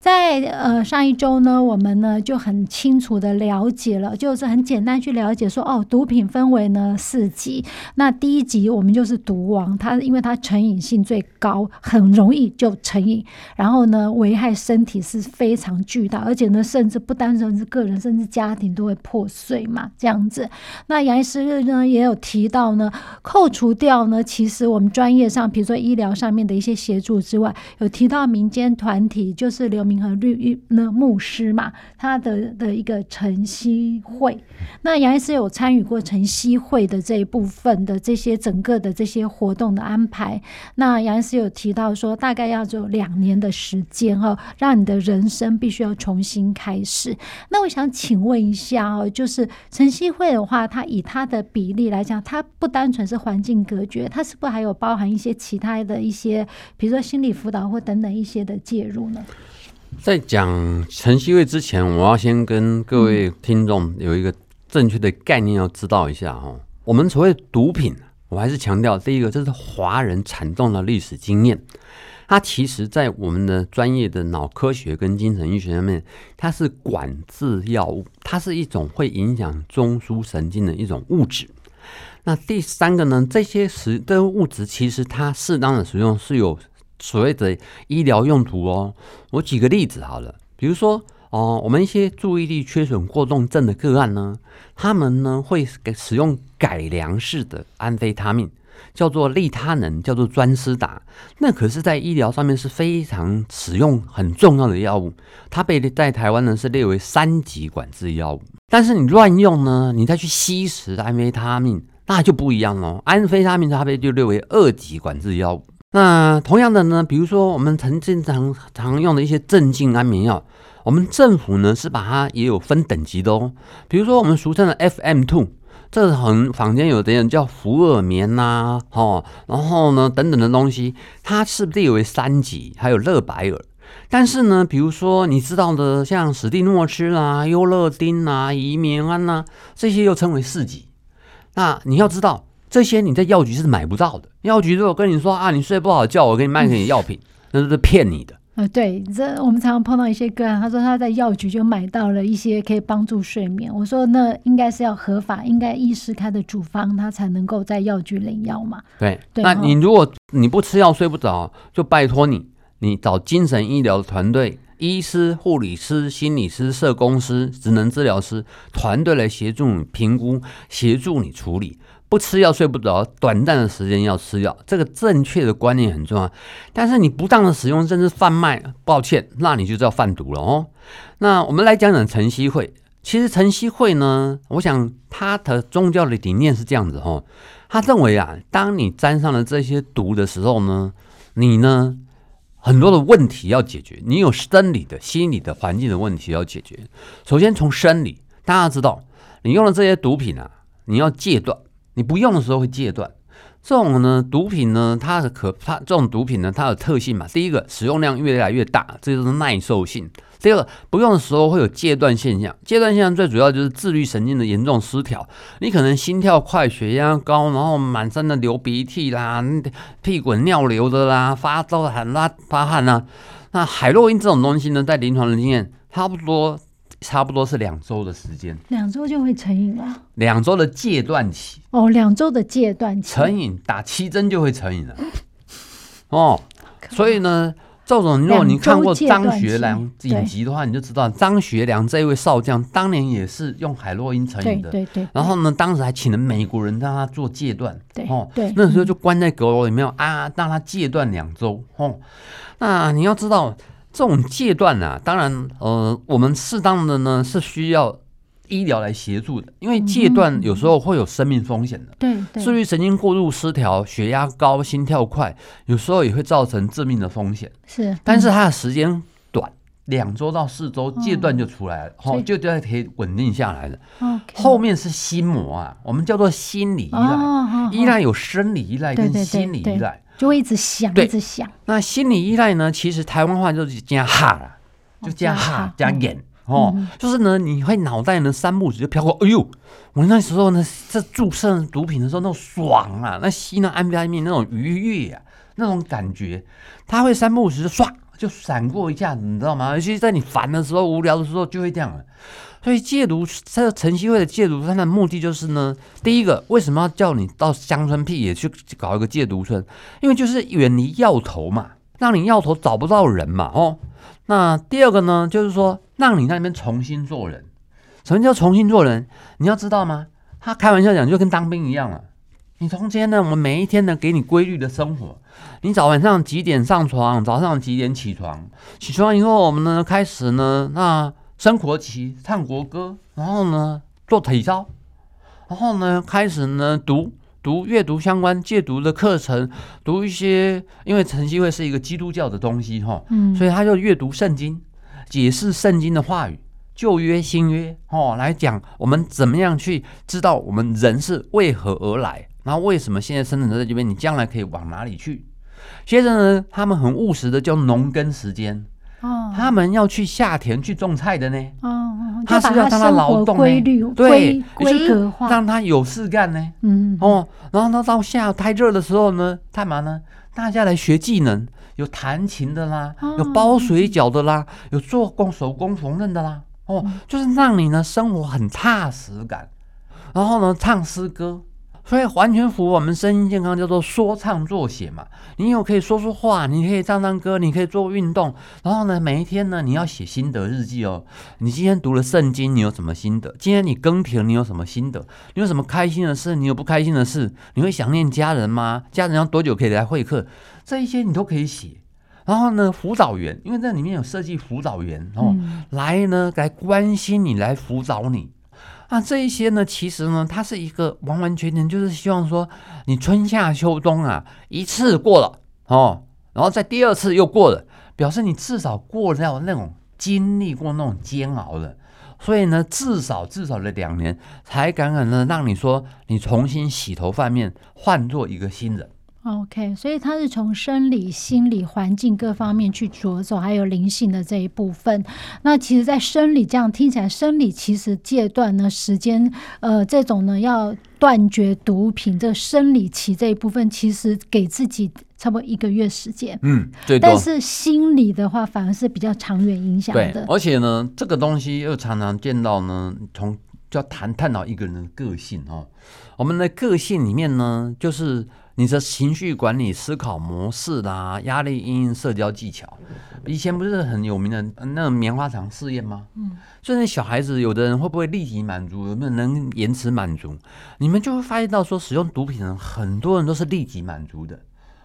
在呃上一周呢，我们呢就很清楚的了解了，就是很简单去了解说，哦，毒品分为呢四级。那第一级我们就是毒王，它因为它成瘾性最高，很容易就成瘾，然后呢危害身体是非常巨大，而且呢甚至不单纯是个人，甚至家庭都会破碎嘛，这样子。那杨医师呢也有提到呢，扣除掉呢，其实我们专业上，比如说医疗上面的一些协助之外，有提到民间团体，就是留。明和律那牧师嘛，他的的一个晨曦会，那杨医师有参与过晨曦会的这一部分的这些整个的这些活动的安排。那杨医师有提到说，大概要有两年的时间哈，让你的人生必须要重新开始。那我想请问一下哦，就是晨曦会的话，它以它的比例来讲，它不单纯是环境隔绝，它是不是还有包含一些其他的一些，比如说心理辅导或等等一些的介入呢？在讲晨曦会之前，我要先跟各位听众有一个正确的概念要知道一下哈。我们所谓毒品，我还是强调第一个，这是华人惨重的历史经验。它其实，在我们的专业的脑科学跟精神医学上面，它是管制药物，它是一种会影响中枢神经的一种物质。那第三个呢，这些食的物质其实它适当的使用是有。所谓的医疗用途哦，我举个例子好了，比如说哦，我们一些注意力缺损过动症的个案呢，他们呢会使用改良式的安非他命，叫做利他能，叫做专思达，那可是在医疗上面是非常使用很重要的药物，它被在台湾呢是列为三级管制药物。但是你乱用呢，你再去吸食安非他命，那就不一样喽。安非他命它被就列为二级管制药物。那同样的呢，比如说我们曾经常常用的一些镇静安眠药，我们政府呢是把它也有分等级的哦。比如说我们俗称的 FM two，这很坊间有的人叫福尔眠呐、啊，哦，然后呢等等的东西，它是列为三级，还有乐百尔。但是呢，比如说你知道的，像史蒂诺曲啦、优乐丁呐、怡眠安呐，这些又称为四级。那你要知道。这些你在药局是买不到的。药局如果跟你说啊，你睡不好觉，我给你卖给你药品，那都是骗你的。呃，对，这我们常常碰到一些个案，他说他在药局就买到了一些可以帮助睡眠。我说那应该是要合法，应该医师开的处方，他才能够在药局领药嘛。对，对。那你如果你不吃药睡不着，就拜托你，你找精神医疗团队，医师、护理师、心理师、社工师、职能治疗师团队来协助你评估，协助你处理。不吃药睡不着，短暂的时间要吃药，这个正确的观念很重要。但是你不当的使用甚至贩卖，抱歉，那你就叫贩毒了哦。那我们来讲讲晨曦会。其实晨曦会呢，我想他的宗教的理念是这样子哦。他认为啊，当你沾上了这些毒的时候呢，你呢很多的问题要解决，你有生理的、心理的、环境的问题要解决。首先从生理，大家知道，你用了这些毒品啊，你要戒断。你不用的时候会戒断，这种呢毒品呢，它的可它这种毒品呢，它有特性嘛。第一个使用量越来越大，这就是耐受性。第二个不用的时候会有戒断现象，戒断现象最主要就是自律神经的严重失调，你可能心跳快、血压高，然后满身的流鼻涕啦、屁滚尿流的啦、发烧、喊拉发汗呐。那海洛因这种东西呢，在临床的经验差不多。差不多是两周的时间，两周就会成瘾了。两周的戒断期哦，两周的戒断期，成瘾打七针就会成瘾了。哦，所以呢，赵总，如果你看过张学良影集的话，你就知道张学良这位少将当年也是用海洛因成瘾的。对对，对。然后呢，当时还请了美国人让他做戒断。对哦，对。那时候就关在阁楼里面啊，让他戒断两周。哦，那你要知道。这种戒断啊，当然，呃，我们适当的呢是需要医疗来协助的，因为戒断有时候会有生命风险的。对对，自律神经过度失调，血压高，心跳快，有时候也会造成致命的风险。是，但是它的时间短，两周到四周戒断就出来了，好，就就可以稳定下来了。后面是心魔啊，我们叫做心理依赖，依赖有生理依赖跟心理依赖，就会一直想，一直想。那心理依赖呢？其实台湾话就是加哈啦，就加哈加眼。哦，就是呢，你会脑袋呢三步时就飘过，哎呦，我那时候呢，这注射毒品的时候那种爽啊，那吸那安非他命那种愉悦啊，那种感觉，他会三步时唰就闪过一下子，你知道吗？尤其在你烦的时候、无聊的时候就会这样。所以戒毒，这个晨曦会的戒毒，它的目的就是呢，第一个为什么要叫你到乡村僻野去搞一个戒毒村？因为就是远离药头嘛，让你药头找不到人嘛，哦。那第二个呢，就是说让你那边重新做人。什么叫重新做人？你要知道吗？他开玩笑讲，就跟当兵一样了。你中间呢，我们每一天呢，给你规律的生活。你早晚上几点上床？早上几点起床？起床以后，我们呢开始呢，那升国旗、唱国歌，然后呢做体操，然后呢开始呢读。读阅读相关戒毒的课程，读一些，因为晨曦会是一个基督教的东西哈，嗯，所以他就阅读圣经，解释圣经的话语，旧约新约哦，来讲我们怎么样去知道我们人是为何而来，然后为什么现在生存在这边，你将来可以往哪里去？接着呢，他们很务实的叫农耕时间，哦，他们要去下田去种菜的呢，哦。他是要让他劳动呢，对，规格化，让他有事干呢。嗯，哦，然后他到下太热的时候呢，干嘛呢？大家来学技能，有弹琴的啦，有包水饺的啦，有做工手工缝纫的啦。哦，就是让你呢生活很踏实感，然后呢唱诗歌。所以完全符合我们身心健康，叫做说唱作写嘛。你有可以说说话，你可以唱唱歌，你可以做运动。然后呢，每一天呢，你要写心得日记哦。你今天读了圣经，你有什么心得？今天你耕田，你有什么心得？你有什么开心的事？你有不开心的事？你会想念家人吗？家人要多久可以来会客？这一些你都可以写。然后呢，辅导员，因为这里面有设计辅导员哦，嗯、来呢来关心你，来辅导你。那，这一些呢，其实呢，它是一个完完全全就是希望说，你春夏秋冬啊，一次过了哦，然后在第二次又过了，表示你至少过了那种经历过那种煎熬的，所以呢，至少至少的两年才敢敢呢让你说你重新洗头换面，换做一个新人。OK，所以它是从生理、心理、环境各方面去着手，还有灵性的这一部分。那其实，在生理这样听起来，生理其实戒断呢时间，呃，这种呢要断绝毒品，这生理期这一部分，其实给自己差不多一个月时间。嗯，对。但是心理的话，反而是比较长远影响的。而且呢，这个东西又常常见到呢，从就要谈探讨一个人的个性哦。我们的个性里面呢，就是。你的情绪管理、思考模式啦，压力因应、社交技巧，以前不是很有名的那种棉花糖试验吗？嗯，所以那小孩子有的人会不会立即满足，有没有能延迟满足？你们就会发现到说，使用毒品的人很多人都是立即满足的，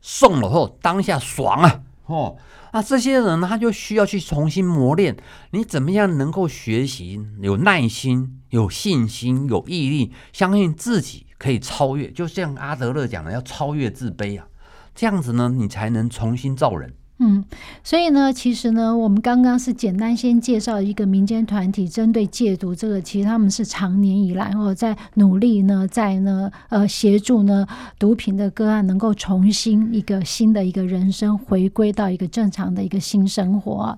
送了后当下爽啊！哦，那这些人，他就需要去重新磨练，你怎么样能够学习，有耐心、有信心、有毅力，相信自己。可以超越，就像阿德勒讲的，要超越自卑啊，这样子呢，你才能重新造人。嗯，所以呢，其实呢，我们刚刚是简单先介绍一个民间团体，针对戒毒这个，其实他们是长年以来哦，在努力呢，在呢，呃，协助呢毒品的个案能够重新一个新的一个人生，回归到一个正常的一个新生活。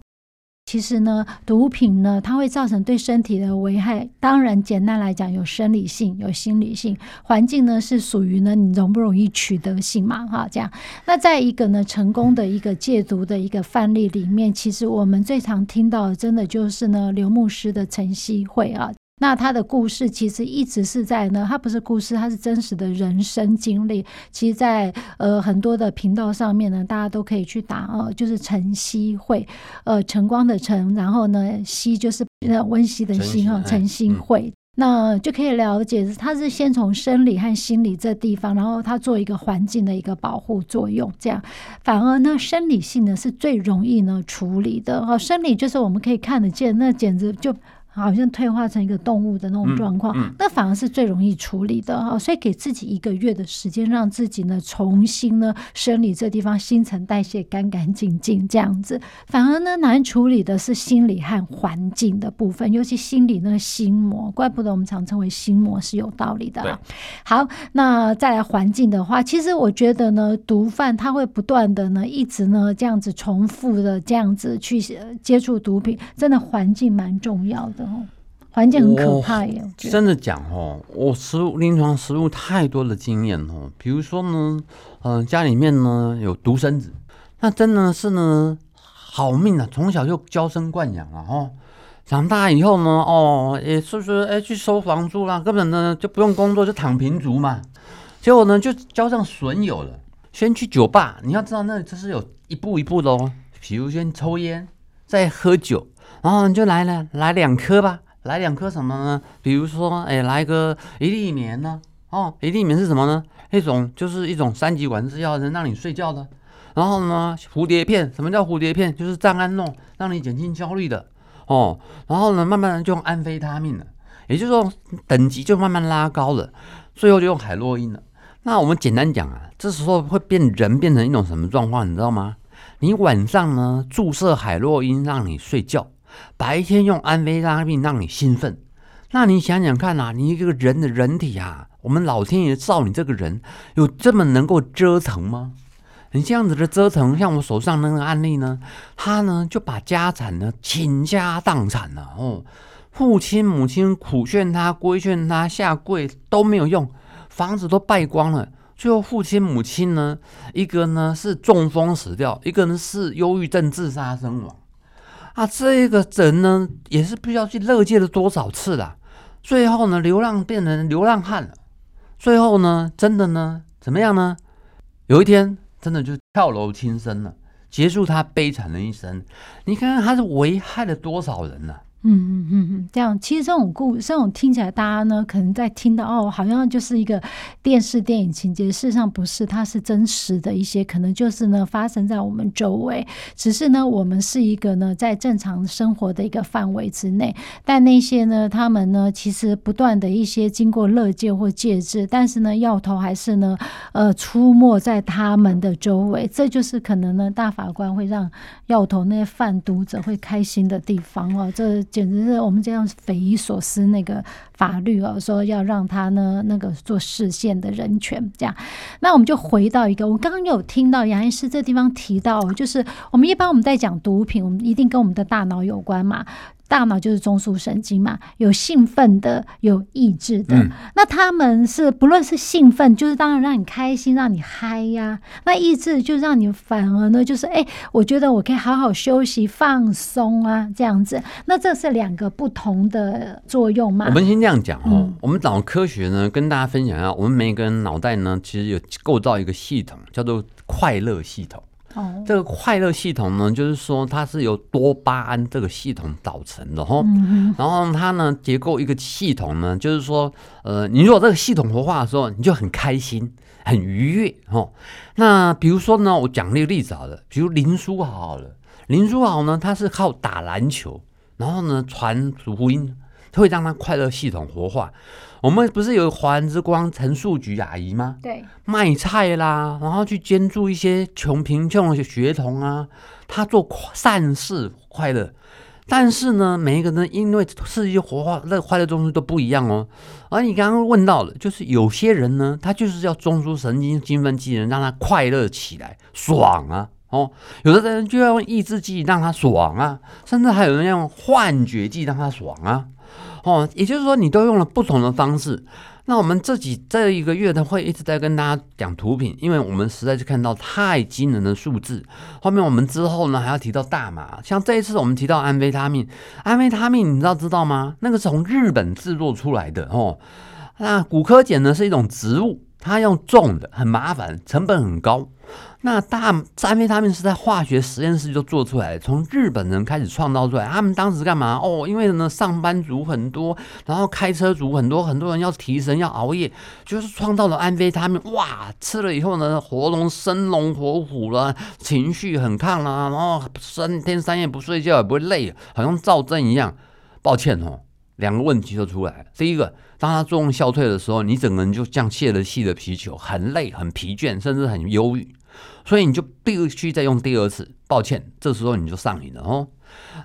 其实呢，毒品呢，它会造成对身体的危害。当然，简单来讲，有生理性，有心理性。环境呢，是属于呢，你容不容易取得性嘛？哈，这样。那在一个呢，成功的一个戒毒的一个范例里面，其实我们最常听到的，真的就是呢，刘牧师的晨曦会啊。那他的故事其实一直是在呢，他不是故事，他是真实的人生经历。其实在，在呃很多的频道上面呢，大家都可以去打哦，就是晨曦会，呃晨光的晨，然后呢曦就是那温习的曦哈，晨曦会，那就可以了解，他是先从生理和心理这地方，然后他做一个环境的一个保护作用，这样反而呢生理性呢是最容易呢处理的哦，生理就是我们可以看得见，那简直就。好像退化成一个动物的那种状况，嗯嗯、那反而是最容易处理的哈。所以给自己一个月的时间，让自己呢重新呢生理这地方新陈代谢干干净净这样子，反而呢难处理的是心理和环境的部分，尤其心理那个心魔，怪不得我们常称为心魔是有道理的。对好，那再来环境的话，其实我觉得呢，毒贩他会不断的呢一直呢这样子重复的这样子去接触毒品，真的环境蛮重要的哦，环境很可怕耶。真的讲哦，我实务临床实务太多的经验哦，比如说呢，嗯、呃，家里面呢有独生子，那真的是呢好命啊，从小就娇生惯养啊，哦，长大以后呢，哦，也是不是哎去收房租啦，根本呢就不用工作就躺平族嘛，结果呢就交上损友了，先去酒吧，你要知道那这是有一步一步的哦，比如先抽烟，再喝酒。然后你就来了，来两颗吧，来两颗什么呢？比如说，哎，来个一粒眠呢？哦，一粒眠是什么呢？一种就是一种三级管制药，能让你睡觉的。然后呢，蝴蝶片，什么叫蝴蝶片？就是藏安诺，让你减轻焦虑的。哦，然后呢，慢慢的就用安非他命了，也就是说等级就慢慢拉高了，最后就用海洛因了。那我们简单讲啊，这时候会变人变成一种什么状况？你知道吗？你晚上呢注射海洛因让你睡觉。白天用安非他命让你兴奋，那你想想看啊，你一个人的人体啊，我们老天爷造你这个人有这么能够折腾吗？你这样子的折腾，像我手上那个案例呢，他呢就把家产呢倾家荡产了哦，父亲母亲苦劝他规劝他下跪都没有用，房子都败光了，最后父亲母亲呢，一个呢是中风死掉，一个呢是忧郁症自杀身亡。啊，这个人呢，也是不知道去勒戒了多少次了，最后呢，流浪变成流浪汉了。最后呢，真的呢，怎么样呢？有一天，真的就跳楼轻生了，结束他悲惨的一生。你看看他是危害了多少人呢？嗯嗯嗯嗯，这样其实这种故，这种听起来大家呢可能在听到哦，好像就是一个电视电影情节，事实上不是，它是真实的一些，可能就是呢发生在我们周围，只是呢我们是一个呢在正常生活的一个范围之内，但那些呢他们呢其实不断的一些经过勒戒或戒治，但是呢药头还是呢呃出没在他们的周围，这就是可能呢大法官会让药头那些贩毒者会开心的地方哦，这。简直是我们这样匪夷所思，那个法律哦，说要让他呢那个做视线的人权这样，那我们就回到一个，我刚刚有听到杨医师这地方提到，就是我们一般我们在讲毒品，我们一定跟我们的大脑有关嘛。大脑就是中枢神经嘛，有兴奋的，有抑制的。嗯、那他们是不论是兴奋，就是当然让你开心，让你嗨呀、啊；那抑制就让你反而呢，就是哎，我觉得我可以好好休息、放松啊，这样子。那这是两个不同的作用嘛？我们先这样讲哦，嗯、我们脑科学呢，跟大家分享一下，我们每个人脑袋呢，其实有构造一个系统，叫做快乐系统。哦，这个快乐系统呢，就是说它是由多巴胺这个系统组成的哈。嗯、然后它呢，结构一个系统呢，就是说，呃，你如果这个系统活化的时候，你就很开心、很愉悦哈。那比如说呢，我讲那个例子好了，比如林书豪好了，林书豪呢，他是靠打篮球，然后呢传福音，会让他快乐系统活化。我们不是有华人之光陈树菊阿姨吗？对，卖菜啦，然后去捐助一些穷贫穷的学童啊，他做善事快乐。但是呢，每一个人因为刺激活化，那个快乐中枢都不一样哦。而你刚刚问到了，就是有些人呢，他就是要中枢神经兴奋剂能让他快乐起来，爽啊！哦，有的人就要用抑制剂让他爽啊，甚至还有人要用幻觉剂让他爽啊。哦，也就是说，你都用了不同的方式。那我们这几这一个月呢，会一直在跟大家讲毒品，因为我们实在是看到太惊人的数字。后面我们之后呢，还要提到大麻。像这一次我们提到安非他命，安非他命你知道知道吗？那个是从日本制作出来的哦。那古柯碱呢是一种植物，它用种的很麻烦，成本很高。那大安非他命是在化学实验室就做出来，从日本人开始创造出来。他们当时干嘛？哦，因为呢，上班族很多，然后开车族很多，很多人要提神要熬夜，就是创造了安非他命。哇，吃了以后呢，活龙生龙活虎了，情绪很亢啦，然后三天三夜不睡觉也不会累，好像躁症一样。抱歉哦，两个问题就出来了。第一个，当它作用消退的时候，你整个人就像泄了气的皮球，很累、很疲倦，甚至很忧郁，所以你就必须再用第二次。抱歉，这时候你就上瘾了哦。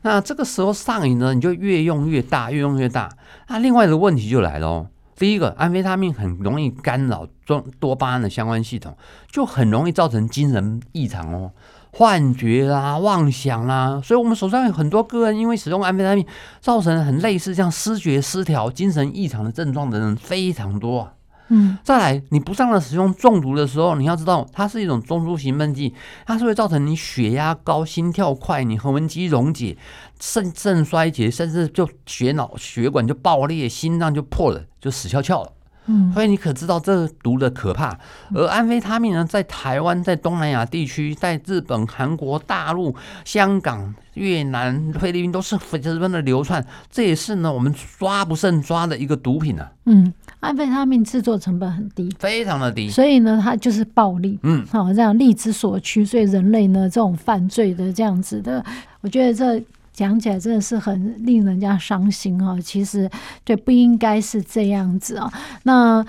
那这个时候上瘾呢，你就越用越大，越用越大。那另外的问题就来了哦。第一个，安非他命很容易干扰多多巴胺的相关系统，就很容易造成精神异常哦，幻觉啦、妄想啦。所以，我们手上有很多个人因为使用安非他命，造成很类似像失觉失调、精神异常的症状的人非常多。嗯，再来，你不当的使用中毒的时候，你要知道它是一种中枢兴奋剂，它是会造成你血压高、心跳快、你横纹肌溶解、肾肾衰竭，甚至就血脑血管就爆裂、心脏就破了，就死翘翘了。嗯，所以你可知道这个毒的可怕。而安非他命呢，在台湾、在东南亚地区、在日本、韩国、大陆、香港、越南、菲律宾都是十分的流窜，这也是呢我们抓不胜抓的一个毒品呢、啊。嗯，安非他命制作成本很低，非常的低，所以呢，它就是暴利。嗯，好，这样利之所趋，所以人类呢，这种犯罪的这样子的，我觉得这。讲起来真的是很令人家伤心哦！其实对，不应该是这样子哦。那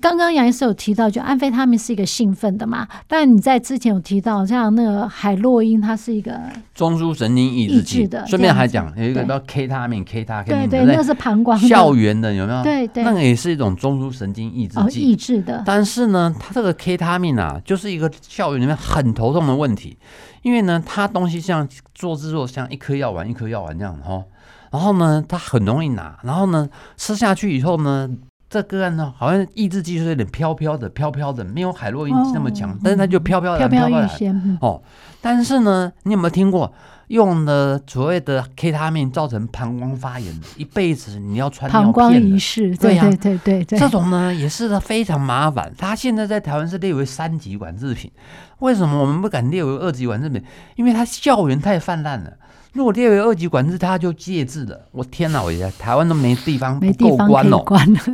刚刚杨医师有提到，就安非他命是一个兴奋的嘛，但你在之前有提到，像那个海洛因，它是一个中枢神经抑制剂的。顺便还讲有一个叫 K 他命，K 他，对对，那是膀胱校园的有没有？对对，那个也是一种中枢神经抑制剂，抑制的。但是呢，它这个 K 他命啊，就是一个校园里面很头痛的问题。因为呢，它东西像做制作像一颗药丸一颗药丸这样哈，然后呢，它很容易拿，然后呢，吃下去以后呢，这个案呢，好像抑制剂是有点飘飘的，飘飘的，没有海洛因那么强，哦、但是它就飘飘的，飘飘的哦。但是呢，你有没有听过用的所谓的 K 他命造成膀胱发炎，一辈子你要穿膀胱仪式？对呀，对对对对，对，这种呢也是非常麻烦。它现在在台湾是列为三级管制品。为什么我们不敢列为二级管制品？因为它校园太泛滥了。如果列为二级管制，他就戒制了。我天哪！我觉得台湾都没地方不够关哦，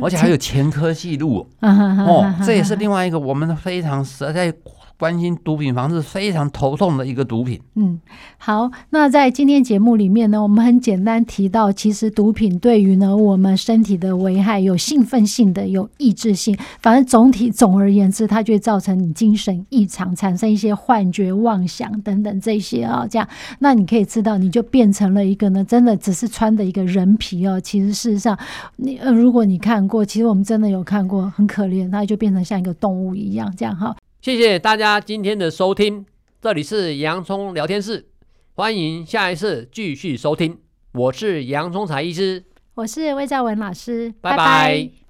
而且还有前科记录 哦，这也是另外一个我们非常实在。关心毒品防治非常头痛的一个毒品。嗯，好，那在今天节目里面呢，我们很简单提到，其实毒品对于呢我们身体的危害有兴奋性的，有抑制性。反正总体总而言之，它就会造成你精神异常，产生一些幻觉、妄想等等这些啊、这样，那你可以知道，你就变成了一个呢，真的只是穿的一个人皮哦。其实事实上，你呃，如果你看过，其实我们真的有看过，很可怜，它就变成像一个动物一样这样哈。谢谢大家今天的收听，这里是洋葱聊天室，欢迎下一次继续收听。我是洋葱才医师，我是魏兆文老师，拜拜。拜拜。